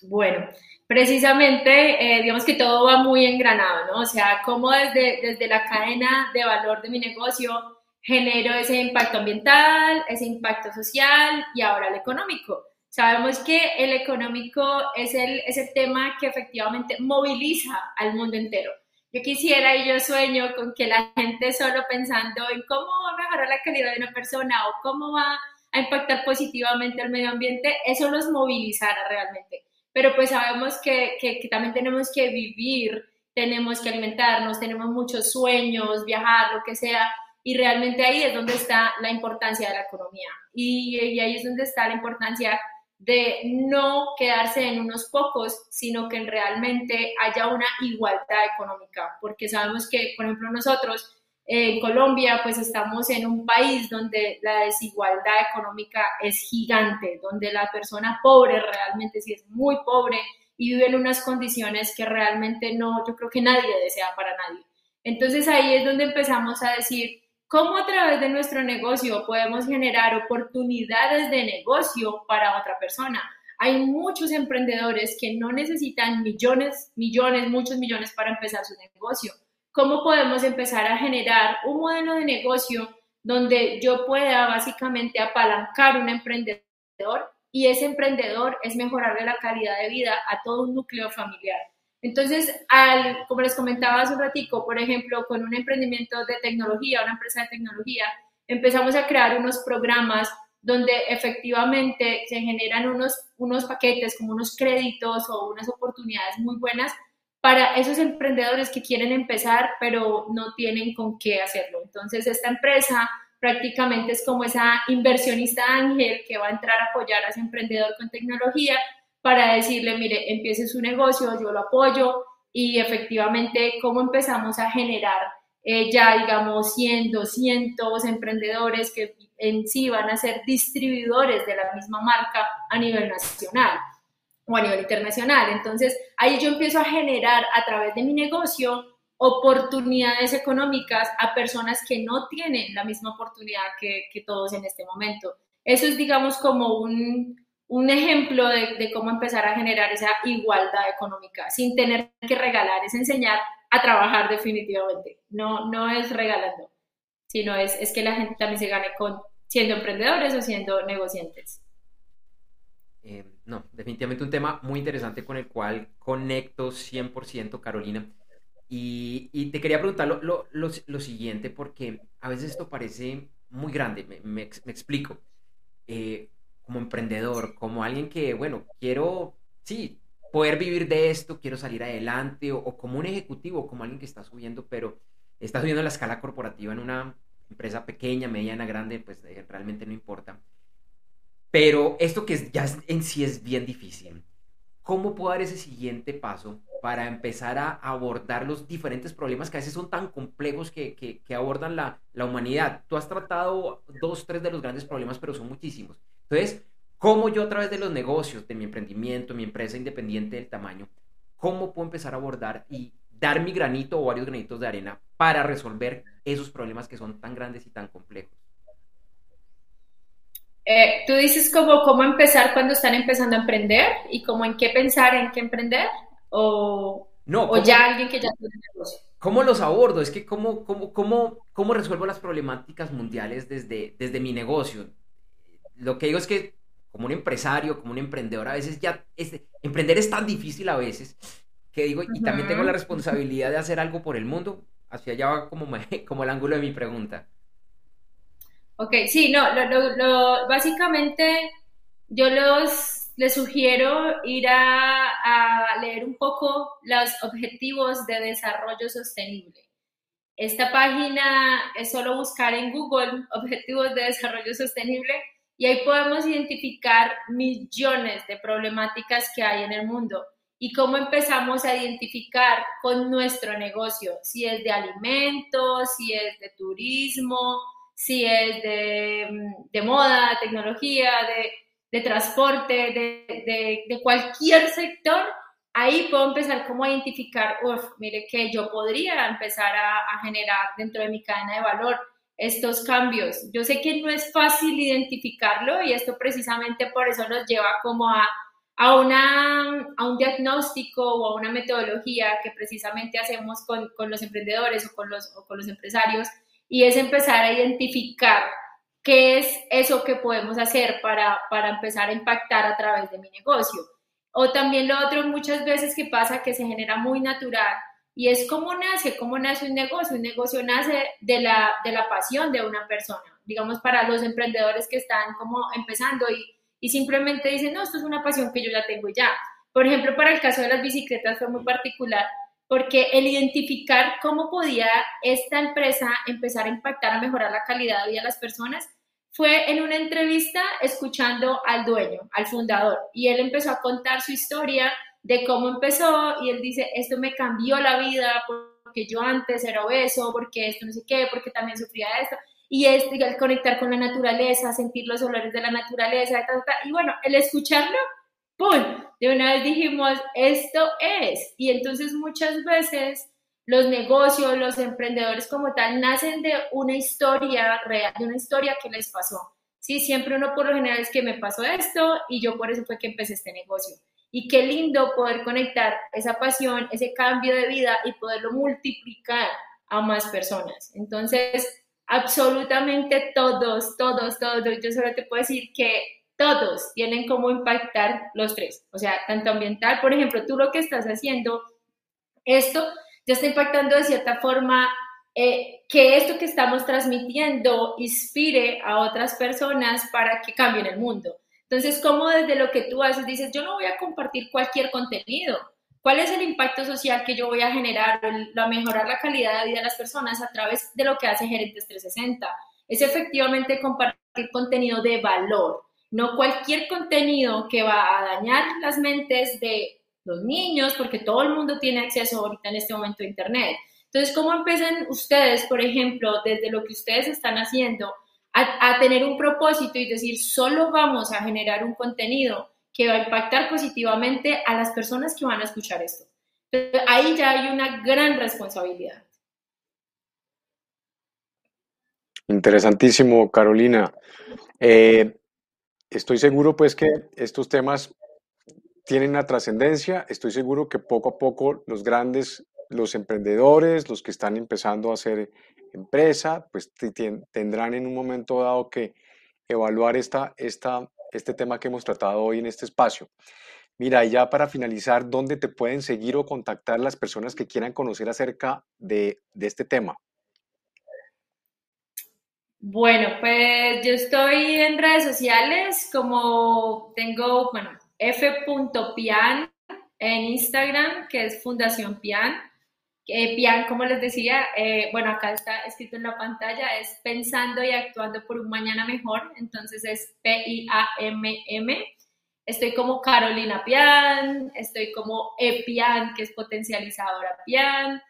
Bueno, precisamente, eh, digamos que todo va muy engranado, ¿no? O sea, cómo desde, desde la cadena de valor de mi negocio genero ese impacto ambiental, ese impacto social y ahora el económico. Sabemos que el económico es el, es el tema que efectivamente moviliza al mundo entero. Yo quisiera y yo sueño con que la gente solo pensando en cómo va a mejorar la calidad de una persona o cómo va a impactar positivamente el medio ambiente, eso los movilizara realmente. pero pues sabemos que, que, también tenemos que vivir, tenemos que alimentarnos, tenemos muchos sueños, viajar, lo que sea, y realmente ahí es donde está la importancia de la economía. Y, y, ahí es donde está la importancia de no quedarse en unos pocos, sino que realmente haya una igualdad económica, porque sabemos que, por ejemplo, nosotros en Colombia, pues estamos en un país donde la desigualdad económica es gigante, donde la persona pobre realmente sí es muy pobre y vive en unas condiciones que realmente no, yo creo que nadie desea para nadie. Entonces ahí es donde empezamos a decir, ¿cómo a través de nuestro negocio podemos generar oportunidades de negocio para otra persona? Hay muchos emprendedores que no necesitan millones, millones, muchos millones para empezar su negocio cómo podemos empezar a generar un modelo de negocio donde yo pueda básicamente apalancar un emprendedor y ese emprendedor es mejorarle la calidad de vida a todo un núcleo familiar. Entonces, al, como les comentaba hace un ratico, por ejemplo, con un emprendimiento de tecnología, una empresa de tecnología, empezamos a crear unos programas donde efectivamente se generan unos, unos paquetes como unos créditos o unas oportunidades muy buenas para esos emprendedores que quieren empezar, pero no tienen con qué hacerlo. Entonces, esta empresa prácticamente es como esa inversionista ángel que va a entrar a apoyar a ese emprendedor con tecnología para decirle, mire, empiece su negocio, yo lo apoyo y efectivamente cómo empezamos a generar eh, ya, digamos, 100, 200 emprendedores que en sí van a ser distribuidores de la misma marca a nivel nacional o a nivel internacional. Entonces, ahí yo empiezo a generar a través de mi negocio oportunidades económicas a personas que no tienen la misma oportunidad que, que todos en este momento. Eso es, digamos, como un, un ejemplo de, de, cómo empezar a generar esa igualdad económica sin tener que regalar, es enseñar a trabajar definitivamente. No, no es regalando, sino es, es que la gente también se gane con siendo emprendedores o siendo negociantes. Eh, no, definitivamente un tema muy interesante con el cual conecto 100%, Carolina. Y, te quería preguntar lo, siguiente, porque a veces esto parece muy grande, me, explico. Eh, como emprendedor, como alguien que, bueno, quiero, sí, poder vivir de esto, quiero salir adelante, o, como un ejecutivo, como alguien que está subiendo, pero está subiendo la escala corporativa en una empresa pequeña, mediana, grande, pues realmente no importa. Pero esto que ya en sí es bien difícil. ¿Cómo puedo dar ese siguiente paso para empezar a abordar los diferentes problemas que a veces son tan complejos que, que, abordan la, la, humanidad? Tú has tratado dos, tres de los grandes problemas, pero son muchísimos. Entonces, ¿cómo yo a través de los negocios, de mi emprendimiento, mi empresa independiente del tamaño, cómo puedo empezar a abordar y dar mi granito o varios granitos de arena para resolver esos problemas que son tan grandes y tan complejos? Eh, tú dices como cómo empezar cuando están empezando a emprender y como en qué pensar en qué emprender o, no, o ya alguien que ya tiene negocio. ¿Cómo los abordo? Es que cómo, cómo, cómo, cómo resuelvo las problemáticas mundiales desde, desde mi negocio. Lo que digo es que como un empresario, como un emprendedor, a veces ya emprender es tan difícil a veces que digo, y también tengo la responsabilidad de hacer algo por el mundo. Hacia allá va como, como el ángulo de mi pregunta. Ok, sí, no, básicamente yo los, les sugiero ir a, leer un poco los objetivos de desarrollo sostenible. Esta página es solo buscar en Google objetivos de desarrollo sostenible y ahí podemos identificar millones de problemáticas que hay en el mundo y cómo empezamos a identificar con nuestro negocio, si es de alimentos, si es de turismo, si es de, de moda, tecnología, de, de transporte, de, de, cualquier sector, ahí puedo empezar como a identificar, uff, mire que yo podría empezar a, a, generar dentro de mi cadena de valor estos cambios. Yo sé que no es fácil identificarlo y esto precisamente por eso nos lleva como a, a, una, a un diagnóstico o a una metodología que precisamente hacemos con, con los emprendedores o con los, o con los empresarios y es empezar a identificar qué es eso que podemos hacer para, para empezar a impactar a través de mi negocio. O también lo otro muchas veces que pasa que se genera muy natural y es cómo nace, cómo nace un negocio. Un negocio nace de la, de la pasión de una persona, digamos para los emprendedores que están como empezando y, y simplemente dicen, no, esto es una pasión que yo ya tengo ya. Por ejemplo, para el caso de las bicicletas fue muy particular porque el identificar cómo podía esta empresa empezar a impactar, a mejorar la calidad de vida de las personas, fue en una entrevista escuchando al dueño, al fundador, y él empezó a contar su historia de cómo empezó y él dice, esto me cambió la vida porque yo antes era obeso, porque esto no sé qué, porque también sufría esto, y es el conectar con la naturaleza, sentir los olores de la naturaleza, y bueno, el escucharlo De una vez dijimos, esto es. Y entonces muchas veces los negocios, los emprendedores como tal, nacen de una historia real, de una historia que les pasó. Sí, siempre uno por lo general es que me pasó esto y yo por eso fue que empecé este negocio. Y qué lindo poder conectar esa pasión, ese cambio de vida y poderlo multiplicar a más personas. Entonces, absolutamente todos, todos, todos, yo solo te puedo decir que todos tienen cómo impactar los tres, o sea, tanto ambiental, por ejemplo, tú lo que estás haciendo, esto ya está impactando de cierta forma eh, que esto que estamos transmitiendo inspire a otras personas para que cambien el mundo. Entonces, ¿cómo desde lo que tú haces dices, yo no voy a compartir cualquier contenido? ¿Cuál es el impacto social que yo voy a generar, a mejorar la calidad de vida de las personas a través de lo que hace Gerentes 360? Es efectivamente compartir contenido de valor, no cualquier contenido que va a dañar las mentes de los niños, porque todo el mundo tiene acceso ahorita en este momento a Internet. Entonces, ¿cómo empiezan ustedes, por ejemplo, desde lo que ustedes están haciendo, a, tener un propósito y decir, solo vamos a generar un contenido que va a impactar positivamente a las personas que van a escuchar esto? ahí ya hay una gran responsabilidad. Interesantísimo, Carolina. Eh, Estoy seguro pues que estos temas tienen una trascendencia. Estoy seguro que poco a poco los grandes, los emprendedores, los que están empezando a hacer empresa, pues tendrán en un momento dado que evaluar esta, esta, este tema que hemos tratado hoy en este espacio. Mira, ya para finalizar, ¿dónde te pueden seguir o contactar las personas que quieran conocer acerca de, de este tema? Bueno, pues yo estoy en redes sociales como tengo, bueno, f.pian en Instagram, que es Fundación Pian. Eh, Pian, como les decía, eh, bueno, acá está escrito en la pantalla, es Pensando y Actuando por un Mañana Mejor, entonces es P-I-A-M-M. Estoy como Carolina Pian, estoy como E-Pian, que es potencializadora Pian.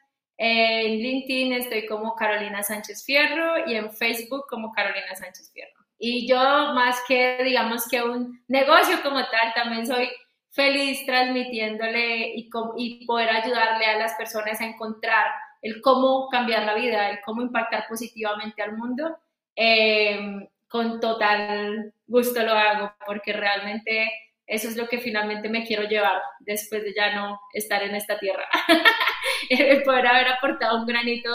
En LinkedIn estoy como Carolina Sánchez Fierro y en Facebook como Carolina Sánchez Fierro. Y yo más que, digamos, que un negocio como tal, también soy feliz transmitiéndole y, y poder ayudarle a las personas a encontrar el cómo cambiar la vida, el cómo impactar positivamente al mundo. Em, con total gusto lo hago porque realmente eso es lo que finalmente me quiero llevar después de ya no estar en esta tierra. el poder haber aportado un granito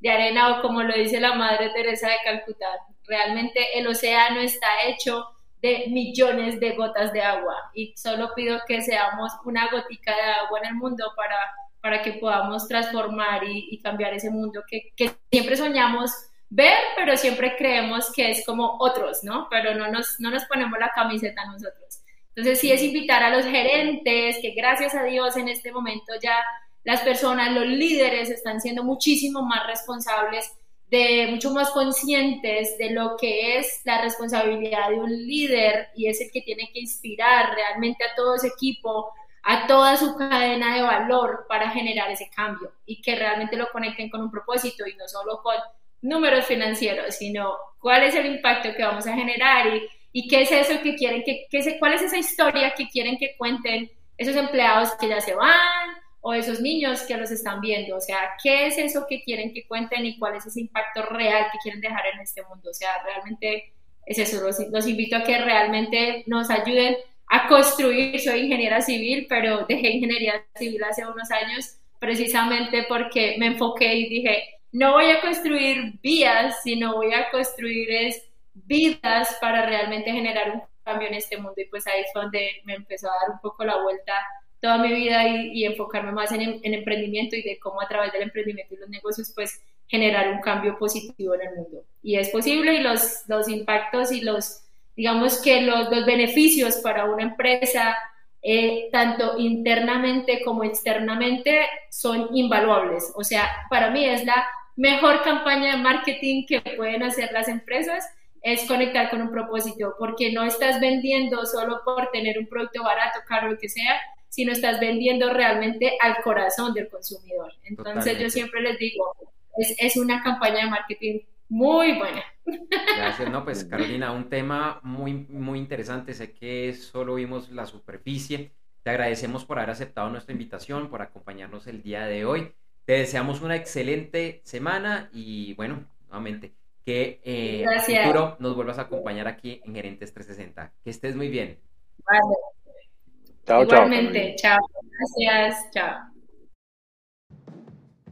de arena o como lo dice la Madre Teresa de Calcuta, realmente el océano está hecho de millones de gotas de agua y solo pido que seamos una gotica de agua en el mundo para, para que podamos transformar y, cambiar ese mundo que, que, siempre soñamos ver, pero siempre creemos que es como otros, ¿no? Pero no nos, no nos ponemos la camiseta nosotros. Entonces sí es invitar a los gerentes, que gracias a Dios en este momento ya las personas, los líderes están siendo muchísimo más responsables, de mucho más conscientes de lo que es la responsabilidad de un líder y es el que tiene que inspirar realmente a todo ese equipo, a toda su cadena de valor para generar ese cambio y que realmente lo conecten con un propósito y no solo con números financieros, sino cuál es el impacto que vamos a generar y, qué es eso que quieren, que, que, cuál es esa historia que quieren que cuenten esos empleados que ya se van, o esos niños que los están viendo, o sea, ¿qué es eso que quieren que cuenten y cuál es ese impacto real que quieren dejar en este mundo? O sea, realmente es eso, los, invito a que realmente nos ayuden a construir, soy ingeniera civil, pero dejé ingeniería civil hace unos años precisamente porque me enfoqué y dije, no voy a construir vías, sino voy a construir es vidas para realmente generar un cambio en este mundo y pues ahí fue donde me empezó a dar un poco la vuelta toda mi vida y, enfocarme más en, en, emprendimiento y de cómo a través del emprendimiento y los negocios pues generar un cambio positivo en el mundo. Y es posible y los, los impactos y los, digamos que los, los beneficios para una empresa eh, tanto internamente como externamente, son invaluables. O sea, para mí es la mejor campaña de marketing que pueden hacer las empresas es conectar con un propósito, porque no estás vendiendo solo por tener un producto barato, caro, lo que sea, sino estás vendiendo realmente al corazón del consumidor. Entonces yo siempre les digo, es, es una campaña de marketing muy buena. Gracias, no, pues Carolina, un tema muy, muy interesante, sé que solo vimos la superficie, te agradecemos por haber aceptado nuestra invitación, por acompañarnos el día de hoy, te deseamos una excelente semana y bueno, nuevamente, que eh, en el futuro nos vuelvas a acompañar aquí en Gerentes 360. Que estés muy bien. Vale. Chao, Igualmente, chao. Gracias, chao.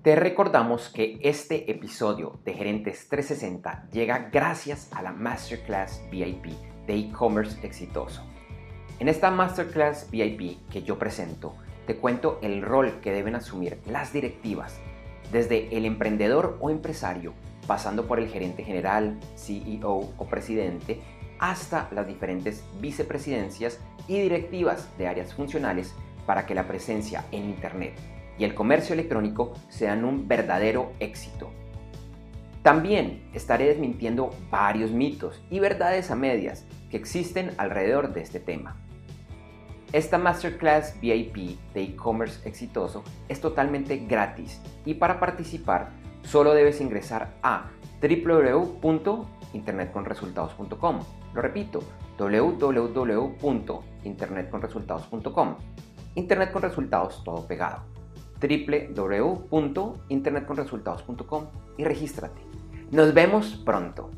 Te recordamos que este episodio de Gerentes 360 llega gracias a la Masterclass VIP de e-commerce exitoso. En esta Masterclass VIP que yo presento, te cuento el rol que deben asumir las directivas, desde el emprendedor o empresario, pasando por el gerente general, CEO o presidente, hasta las diferentes vicepresidencias y directivas de áreas funcionales para que la presencia en Internet y el comercio electrónico sean un verdadero éxito. También estaré desmintiendo varios mitos y verdades a medias que existen alrededor de este tema. Esta Masterclass VIP de e-commerce exitoso es totalmente gratis y para participar solo debes ingresar a www.internetconresultados.com. Lo repito, www.internetconresultados.com. Internet con resultados todo pegado www.internetconresultados.com y regístrate. Nos vemos pronto.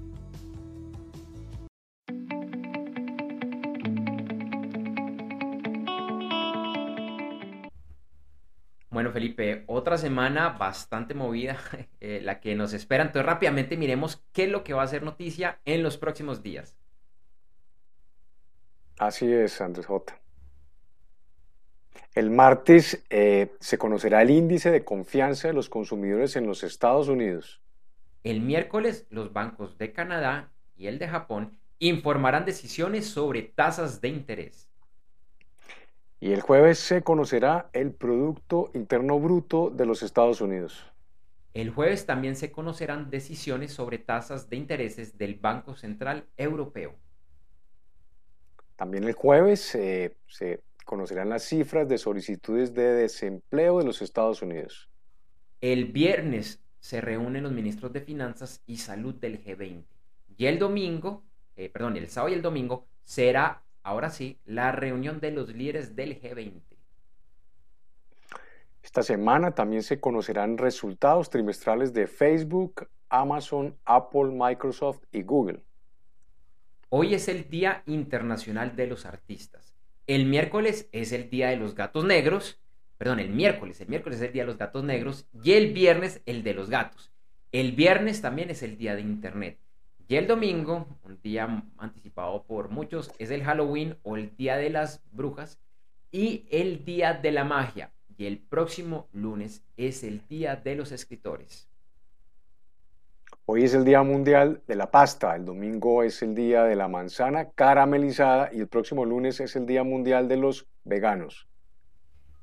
Bueno, Felipe, otra semana bastante movida, eh, la que nos espera. Entonces, rápidamente miremos qué es lo que va a ser noticia en los próximos días. Así es, Andrés J. El martes eh, se conocerá el índice de confianza de los consumidores en los Estados Unidos. El miércoles los bancos de Canadá y el de Japón informarán decisiones sobre tasas de interés. Y el jueves se conocerá el Producto Interno Bruto de los Estados Unidos. El jueves también se conocerán decisiones sobre tasas de intereses del Banco Central Europeo. También el jueves eh, se conocerán las cifras de solicitudes de desempleo de los Estados Unidos. El viernes se reúnen los ministros de Finanzas y Salud del G20. Y el domingo, eh, perdón, el sábado y el domingo será, ahora sí, la reunión de los líderes del G20. Esta semana también se conocerán resultados trimestrales de Facebook, Amazon, Apple, Microsoft y Google. Hoy es el Día Internacional de los Artistas. El miércoles es el día de los gatos negros. Perdón, el miércoles. El miércoles es el día de los gatos negros. Y el viernes el de los gatos. El viernes también es el día de Internet. Y el domingo, un día anticipado por muchos, es el Halloween o el día de las brujas. Y el día de la magia. Y el próximo lunes es el día de los escritores. Hoy es el Día Mundial de la Pasta, el domingo es el Día de la Manzana caramelizada y el próximo lunes es el Día Mundial de los Veganos.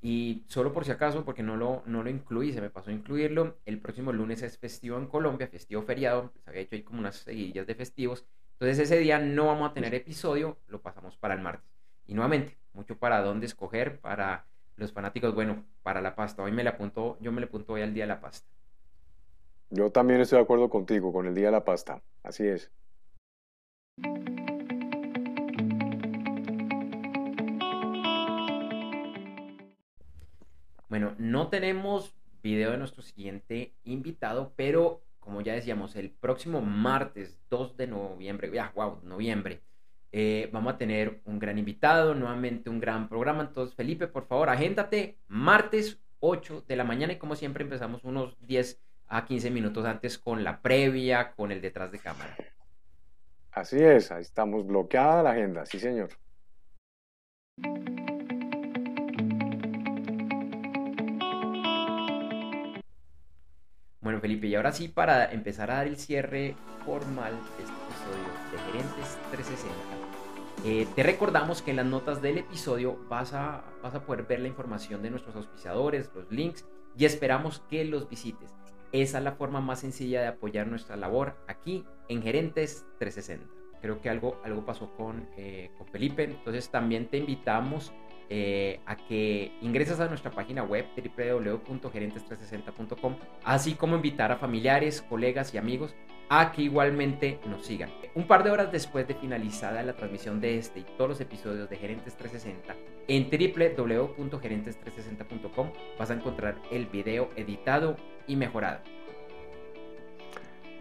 Y solo por si acaso, porque no lo, no lo incluí, se me pasó a incluirlo, el próximo lunes es festivo en Colombia, festivo feriado, se había hecho ahí como unas seguidillas de festivos. Entonces ese día no vamos a tener episodio, lo pasamos para el martes. Y nuevamente, mucho para dónde escoger para los fanáticos, bueno, para la pasta. Hoy me le apunto, yo me le apunto hoy al día de la pasta. Yo también estoy de acuerdo contigo con el Día de la Pasta. Así es. Bueno, no tenemos video de nuestro siguiente invitado, pero como ya decíamos, el próximo martes 2 de noviembre, ya, wow, noviembre, eh, vamos a tener un gran invitado, nuevamente un gran programa. Entonces, Felipe, por favor, agéndate martes 8 de la mañana y como siempre empezamos unos 10 a 15 minutos antes con la previa, con el detrás de cámara. Así es, ahí estamos bloqueada la agenda, sí señor. Bueno, Felipe, y ahora sí, para empezar a dar el cierre formal de este episodio de Gerentes 360, Eh, te recordamos que en las notas del episodio vas a, vas a poder ver la información de nuestros auspiciadores, los links y esperamos que los visites. Esa es la forma más sencilla de apoyar nuestra labor aquí en Gerentes 360. Creo que algo, algo pasó con, eh, con Felipe, entonces también te invitamos eh, a que ingreses a nuestra página web www.gerentes360.com, así como invitar a familiares, colegas y amigos a que igualmente nos sigan. Un par de horas después de finalizada la transmisión de este y todos los episodios de Gerentes 360, en www.gerentes360.com vas a encontrar el video editado y mejorado.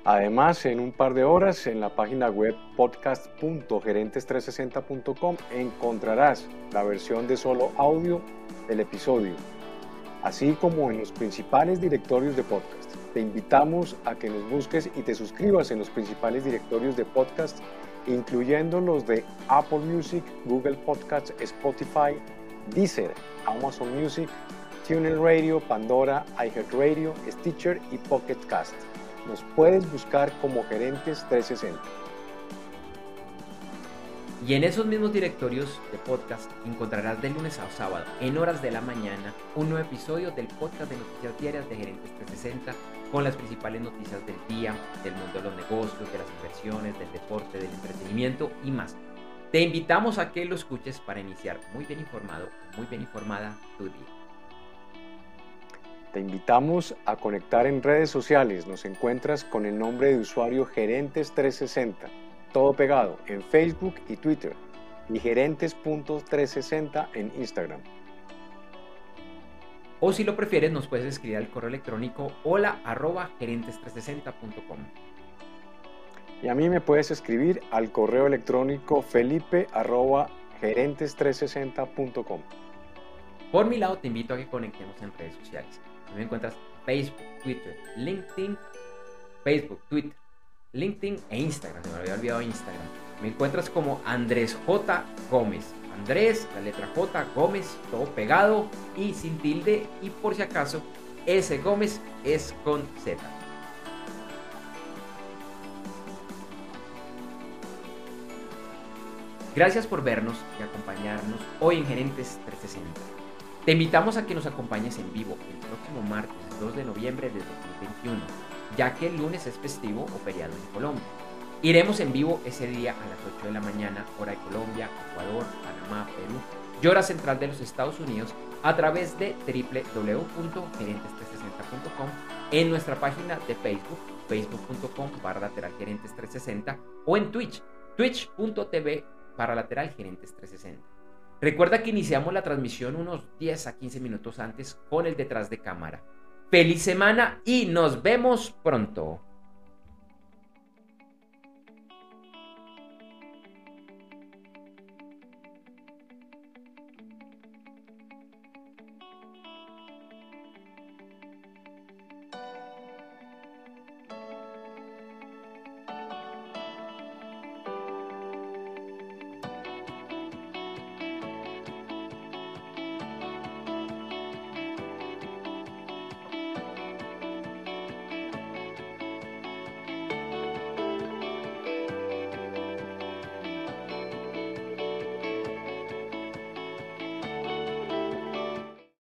Además, en un par de horas en la página web podcast.gerentes360.com encontrarás la versión de solo audio del episodio, así como en los principales directorios de podcast. Te invitamos a que nos busques y te suscribas en los principales directorios de podcast, incluyendo los de Apple Music, Google Podcasts, Spotify, Deezer, Amazon Music, TuneIn Radio, Pandora, iHeartRadio, Stitcher y Pocket Cast. Nos puedes buscar como Gerentes 360. Y en esos mismos directorios de podcast encontrarás de lunes a sábado, en horas de la mañana, un nuevo episodio del podcast de noticias diarias de Gerentes 360 con las principales noticias del día, del mundo de los negocios, de las inversiones, del deporte, del entretenimiento y más. Te invitamos a que lo escuches para iniciar muy bien informado, muy bien informada tu día. Te invitamos a conectar en redes sociales. Nos encuentras con el nombre de usuario Gerentes360, todo pegado en Facebook y Twitter, y gerentes.360 en Instagram. O si lo prefieres, nos puedes escribir al correo electrónico hola arroba gerentes360.com. Y a mí me puedes escribir al correo electrónico felipe arroba gerentes360.com. Por mi lado, te invito a que conectemos en redes sociales. Me encuentras Facebook, Twitter, LinkedIn, Facebook, Twitter, LinkedIn e Instagram. Se me había olvidado Instagram. Me encuentras como Andrés J. Gómez. Andrés, la letra J, Gómez, todo pegado y sin tilde. Y por si acaso, ese Gómez es con Z. Gracias por vernos y acompañarnos hoy en Gerentes 360. Te invitamos a que nos acompañes en vivo el próximo martes 2 de noviembre de 2021, ya que el lunes es festivo o feriado en Colombia. Iremos en vivo ese día a las 8 de la mañana, hora de Colombia, Ecuador, Panamá, Perú y hora central de los Estados Unidos a través de www.gerentes360.com en nuestra página de Facebook, facebook.com barra lateral gerentes 360 o en Twitch, twitch.tv para lateral gerentes 360. Recuerda que iniciamos la transmisión unos 10 a 15 minutos antes con el detrás de cámara. Feliz semana y nos vemos pronto.